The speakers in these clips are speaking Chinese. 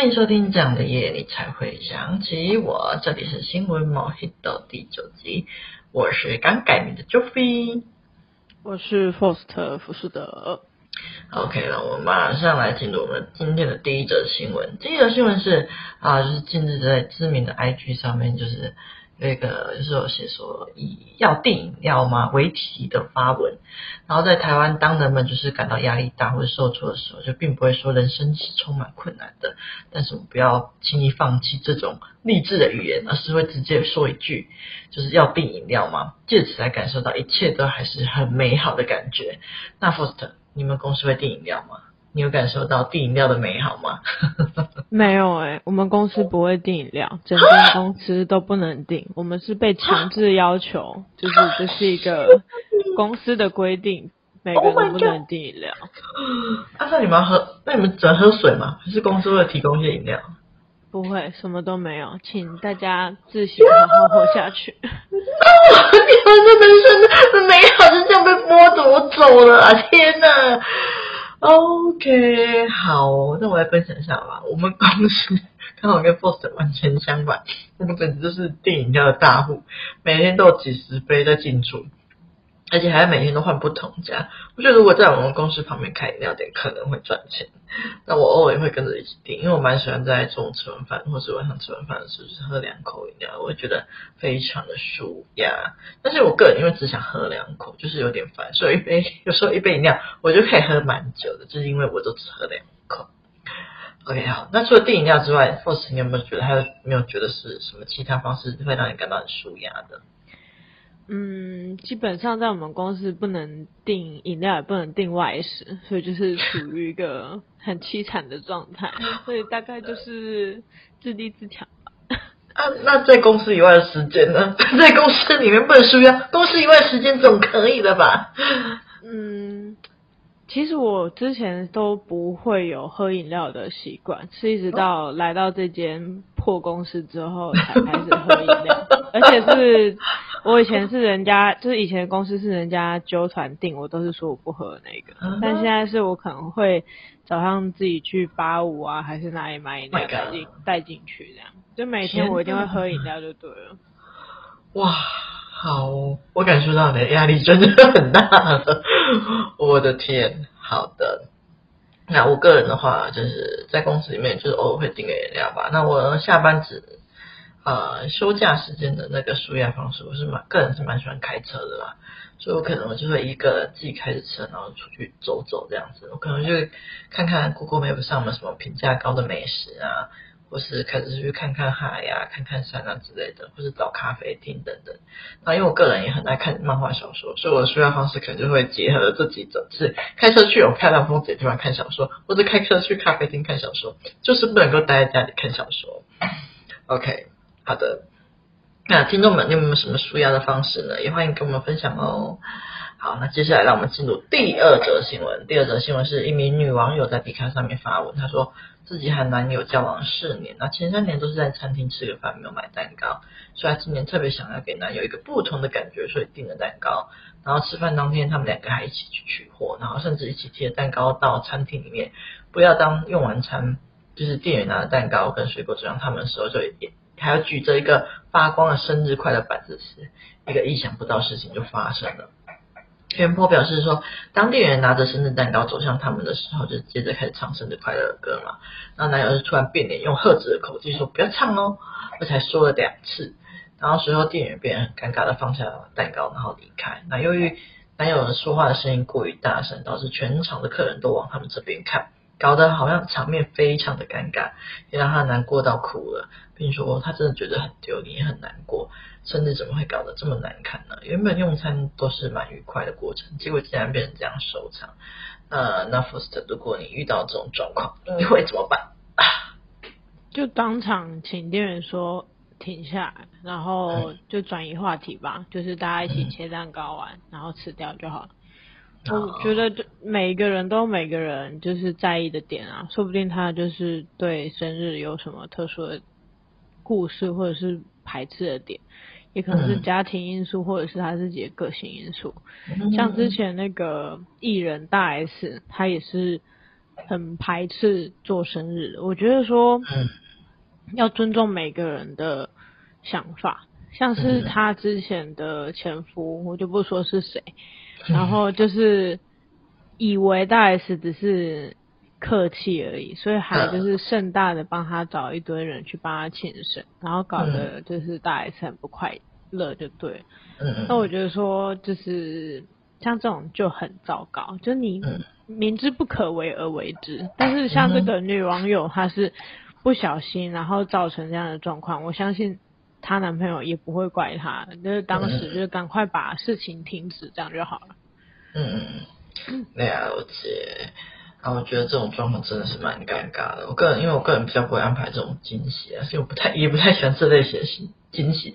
欢迎收听这样的夜，你才会想起我。这里是新闻毛黑的第九集，我是刚改名的 Joffy，我是 Forst 福士德。OK 了，我们马上来进入我们今天的第一则新闻。第一则新闻是啊，就是近日在知名的 IG 上面，就是。那个就是有写说以要订饮料吗为题的发文，然后在台湾，当人们就是感到压力大或者受挫的时候，就并不会说人生是充满困难的，但是我们不要轻易放弃这种励志的语言，而是会直接说一句，就是要订饮料吗？借此来感受到一切都还是很美好的感觉。那 First，你们公司会订饮料吗？你有感受到订饮料的美好吗？没有哎、欸，我们公司不会订饮料，整间公司都不能订。我们是被强制要求，就是这是一个 公司的规定，每个人都不能订饮料。啊，那你们要喝？那你们只能喝水吗？还是公司会提供一些饮料？不会，什么都没有，请大家自行好好活下去。你们的人生的美好就这样被剥夺走了啊！天哪！OK，好，那我来分享一下吧。我们公司刚好跟 Fost 完全相反，我们简直就是电影家的大户，每天都有几十杯在进出。而且还每天都换不同家，我觉得如果在我们公司旁边开饮料店可能会赚钱。那我偶尔会跟着一起订，因为我蛮喜欢在中午吃完饭或是晚上吃完饭的时候，就是喝两口饮料，我会觉得非常的舒压。但是我个人因为只想喝两口，就是有点烦，所以一杯 有时候一杯饮料我就可以喝蛮久的，就是因为我都只喝两口。OK，好，那除了订饮料之外，Forsen 有没有觉得还有没有觉得是什么其他方式会让你感到很舒压的？嗯，基本上在我们公司不能订饮料，也不能订外食，所以就是处于一个很凄惨的状态，所以大概就是自立自强吧。啊，那在公司以外的时间呢？在公司里面不能输呀，公司以外时间总可以的吧？嗯，其实我之前都不会有喝饮料的习惯，是一直到来到这间破公司之后才开始喝饮料，而且是。我以前是人家，就是以前公司是人家揪团订，我都是说我不喝那个。Uh huh. 但现在是我可能会早上自己去八五啊，还是哪里买饮料带进带进去这样。就每天我一定会喝饮料就对了。哇，好，我感受到你的压力真的很大了。我的天，好的。那我个人的话，就是在公司里面就是偶尔会订个饮料吧。那我下班只。呃，休假时间的那个舒压方式，我是蛮个人是蛮喜欢开车的啦，所以我可能我就会一个人自己开着车，然后出去走走这样子。我可能就看看 Google Map 上面什么评价高的美食啊，或是开始去看看海呀、啊、看看山啊之类的，或是找咖啡厅等等。那因为我个人也很爱看漫画小说，所以我的舒压方式可能就会结合这几种，是开车去有漂亮风景的地方看小说，或者开车去咖啡厅看小说，就是不能够待在家里看小说。OK。好的，那听众们，你有没有什么舒压的方式呢？也欢迎跟我们分享哦。好，那接下来让我们进入第二则新闻。第二则新闻是一名女网友在 D 卡上面发文，她说自己和男友交往四年，那前三年都是在餐厅吃个饭，没有买蛋糕，所以她今年特别想要给男友一个不同的感觉，所以订了蛋糕。然后吃饭当天，他们两个还一起去取货，然后甚至一起提着蛋糕到餐厅里面，不要当用完餐，就是店员拿了蛋糕跟水果走向他们的时候就一还要举着一个发光的生日快乐板子时，一个意想不到的事情就发生了。原 po 表示说，当店员拿着生日蛋糕走向他们的时候，就接着开始唱生日快乐的歌嘛。那男友是突然变脸，用喝止的口气说：“不要唱哦。”这才说了两次，然后随后店员便很尴尬的放下了蛋糕，然后离开。那由于男友的说话的声音过于大声，导致全场的客人都往他们这边看。搞得好像场面非常的尴尬，也让他难过到哭了，并说他真的觉得很丢脸，也很难过，甚至怎么会搞得这么难看呢？原本用餐都是蛮愉快的过程，结果竟然变成这样收场。呃，那 Faust，如果你遇到这种状况，你会怎么办？就当场请店员说停下来，然后就转移话题吧，就是大家一起切蛋糕完，嗯、然后吃掉就好了。我觉得，每一个人都有每个人就是在意的点啊，说不定他就是对生日有什么特殊的故事，或者是排斥的点，也可能是家庭因素，或者是他自己的个性因素。像之前那个艺人大 S，他也是很排斥做生日。我觉得说，要尊重每个人的想法。像是他之前的前夫，我就不说是谁，然后就是以为大 S 只是客气而已，所以还就是盛大的帮他找一堆人去帮他庆生，然后搞得就是大 S 很不快乐，就对。那我觉得说，就是像这种就很糟糕，就你明知不可为而为之。但是像这个女网友，她是不小心，然后造成这样的状况，我相信。她男朋友也不会怪她，就是当时就是赶快把事情停止，这样就好了。嗯嗯，了解。啊，我觉得这种状况真的是蛮尴尬的。我个人，因为我个人比较不会安排这种惊喜啊，所以我不太也不太喜欢这类型的惊喜。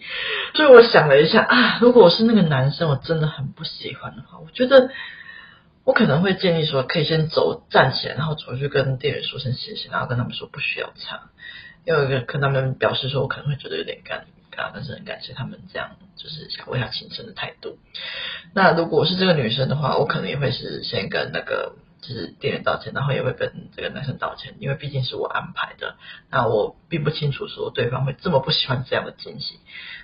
所以我想了一下啊，如果我是那个男生，我真的很不喜欢的话，我觉得我可能会建议说，可以先走站起来，然后走去跟店员说声谢谢，然后跟他们说不需要擦。因为跟他们表示说，我可能会觉得有点尴啊，但是很感谢他们这样，就是想为他庆生的态度。那如果是这个女生的话，我可能也会是先跟那个就是店员道歉，然后也会跟这个男生道歉，因为毕竟是我安排的。那我并不清楚说对方会这么不喜欢这样的惊喜。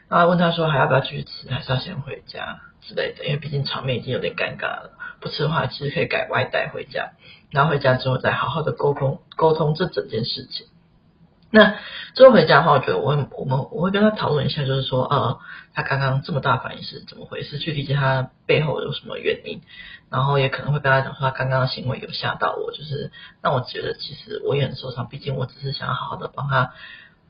那问他说还要不要继续吃，还是要先回家之类的，因为毕竟场面已经有点尴尬了。不吃的话，其实可以改外带回家，然后回家之后再好好的沟通沟通这整件事情。那之后回家的话，我觉得我会我们我会跟他讨论一下，就是说，呃，他刚刚这么大反应是怎么回事？去理解他背后有什么原因，然后也可能会跟他讲说，他刚刚的行为有吓到我，就是让我觉得其实我也很受伤。毕竟我只是想要好好的帮他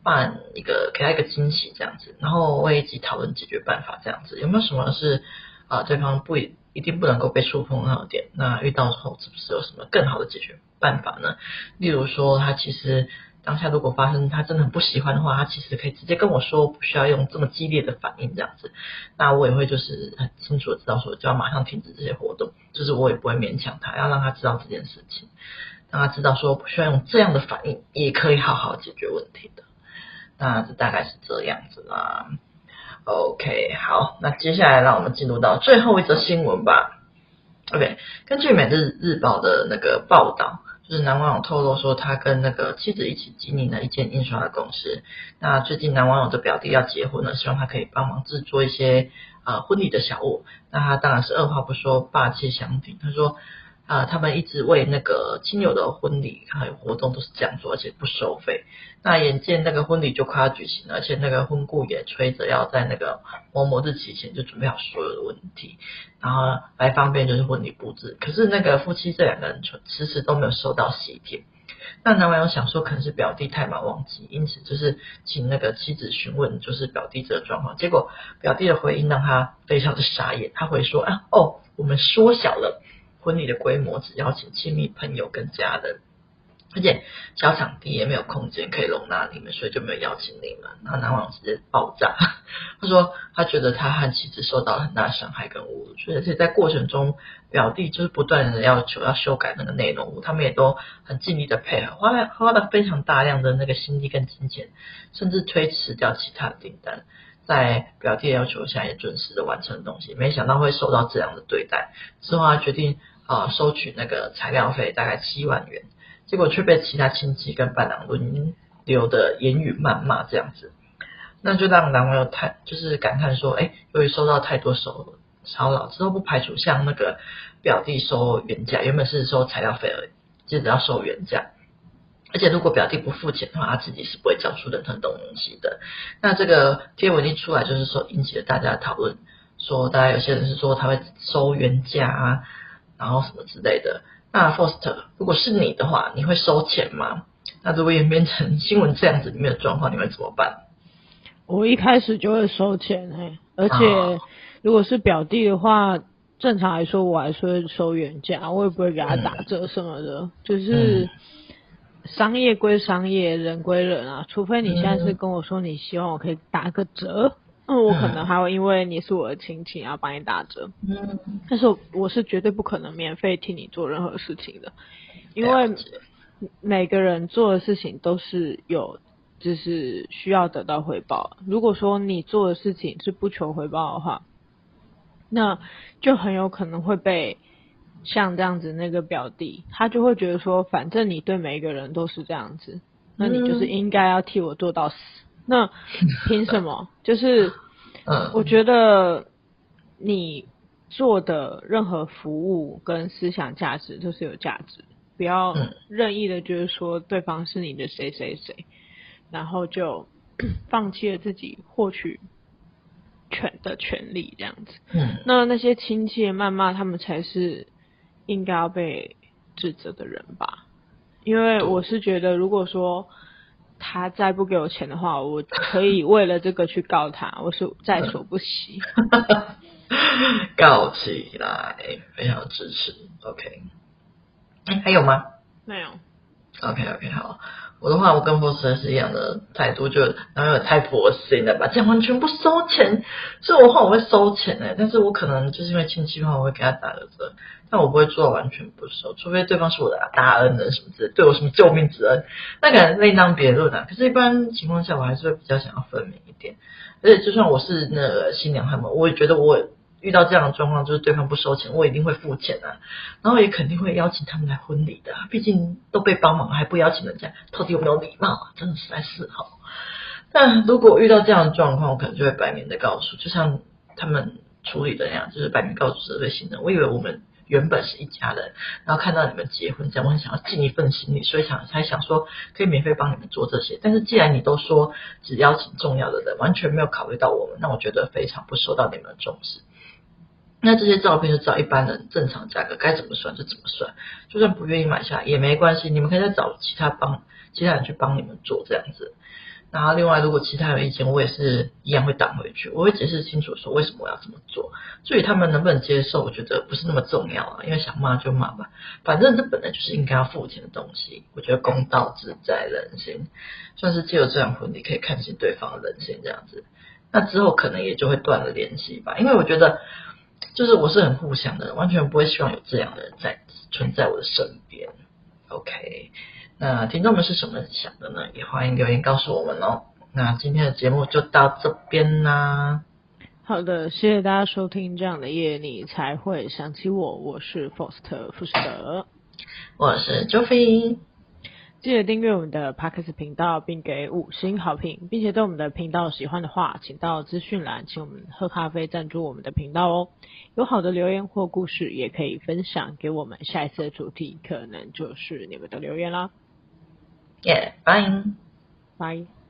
办一个给他一个惊喜这样子，然后我也一起讨论解决办法这样子。有没有什么是啊、对方不一定不能够被触碰到的点？那遇到之后是不是有什么更好的解决办法呢？例如说，他其实。当下如果发生他真的很不喜欢的话，他其实可以直接跟我说，不需要用这么激烈的反应这样子。那我也会就是很清楚的知道说，就要马上停止这些活动，就是我也不会勉强他，要让他知道这件事情，让他知道说不需要用这样的反应，也可以好好解决问题的。那这大概是这样子啦。OK，好，那接下来让我们进入到最后一则新闻吧。OK，根据每日日报的那个报道。是男网友透露说，他跟那个妻子一起经营了一间印刷的公司。那最近男网友的表弟要结婚了，希望他可以帮忙制作一些、呃、婚礼的小物。那他当然是二话不说，霸气相挺。他说啊、他们一直为那个亲友的婚礼还有活动都是这样做，而且不收费。那眼见那个婚礼就快要举行了，而且那个婚顾也催着要在那个某某日期前就准备好所有的问题。然后来方便就是婚礼布置，可是那个夫妻这两个人迟迟都没有收到喜帖。那男网友想说可能是表弟太忙忘记，因此就是请那个妻子询问就是表弟这个状况。结果表弟的回应让他非常的傻眼，他回说啊哦，我们缩小了婚礼的规模，只邀请亲密朋友跟家人。而且小场地也没有空间可以容纳你们，所以就没有邀请你们。然后男网直接爆炸，他说他觉得他和妻子受到了很大的伤害跟侮辱，所以而且在过程中表弟就是不断的要求要修改那个内容，他们也都很尽力的配合，花了花了非常大量的那个心力跟金钱，甚至推迟掉其他的订单，在表弟的要求下也准时的完成的东西，没想到会受到这样的对待，之后他决定啊、收取那个材料费大概七万元。结果却被其他亲戚跟伴郎轮流的言语谩骂，这样子，那就让男朋友太就是感叹说，哎，由于收到太多手骚扰，之后不排除向那个表弟收原价，原本是收材料费而已，接着要收原价，而且如果表弟不付钱的话，他自己是不会交出任何东西的。那这个贴文一出来，就是说引起了大家的讨论，说大家有些人是说他会收原价啊，然后什么之类的。那 Foster，如果是你的话，你会收钱吗？那如果演变成新闻这样子里面的状况，你会怎么办？我一开始就会收钱嘿，而且如果是表弟的话，正常来说我还是会收原价，我也不会给他打折什么的。嗯、就是商业归商业，人归人啊，除非你现在是跟我说你希望我可以打个折。那我可能 还会因为你是我的亲戚，要帮你打折。嗯，但是我是绝对不可能免费替你做任何事情的，因为每个人做的事情都是有，就是需要得到回报。如果说你做的事情是不求回报的话，那就很有可能会被像这样子那个表弟，他就会觉得说，反正你对每一个人都是这样子，那你就是应该要替我做到死。嗯、那凭什么？就是，我觉得你做的任何服务跟思想价值都是有价值，不要任意的，就是说对方是你的谁谁谁，然后就 放弃了自己获取权的权利，这样子。嗯，那那些亲戚谩骂他们才是。应该要被指责的人吧，因为我是觉得，如果说他再不给我钱的话，我可以为了这个去告他，我是在所不惜。告起来，非常支持。OK，还有吗？没有。OK OK，好。我的话，我跟 Foster 是一样的态度，就然后有太佛心了吧，这样完全不收钱。所以我的话我会收钱哎，但是我可能就是因为亲戚的话，我会给他打个折，但我不会做到完全不收，除非对方是我的大恩人什么之类，对我什么救命之恩，那可能另当别论啊。可是，一般情况下，我还是会比较想要分明一点。而且，就算我是那个新娘他们，我也觉得我。遇到这样的状况，就是对方不收钱，我一定会付钱啊，然后也肯定会邀请他们来婚礼的，毕竟都被帮忙还不邀请人家，到底有没有礼貌啊？真的实在是哈。但如果遇到这样的状况，我可能就会摆明的告诉，就像他们处理的那样，就是摆明告诉这位新人，我以为我们原本是一家人，然后看到你们结婚这样，我很想要尽一份心力，所以想才想说可以免费帮你们做这些。但是既然你都说只邀请重要的人，完全没有考虑到我们，那我觉得非常不受到你们的重视。那这些照片就照一般人正常价格，该怎么算就怎么算，就算不愿意买下也没关系，你们可以再找其他帮其他人去帮你们做这样子。然后另外，如果其他有意见，我也是一样会挡回去，我会解释清楚说为什么我要这么做。至于他们能不能接受，我觉得不是那么重要啊，因为想骂就骂吧，反正这本来就是应该要付钱的东西。我觉得公道自在人心，算是借由这场婚礼可以看清对方的人性这样子。那之后可能也就会断了联系吧，因为我觉得。就是我是很互相的，完全不会希望有这样的人在存在我的身边。OK，那听众们是什么想的呢？也欢迎留言告诉我们哦。那今天的节目就到这边啦。好的，谢谢大家收听。这样的夜你才会想起我，我是 Foster 富士德，我是 Joffy。记得订阅我们的 Podcast 频道，并给五星好评，并且对我们的频道喜欢的话，请到资讯栏请我们喝咖啡赞助我们的频道哦。有好的留言或故事，也可以分享给我们。下一次的主题可能就是你们的留言啦。Yeah, bye. Bye.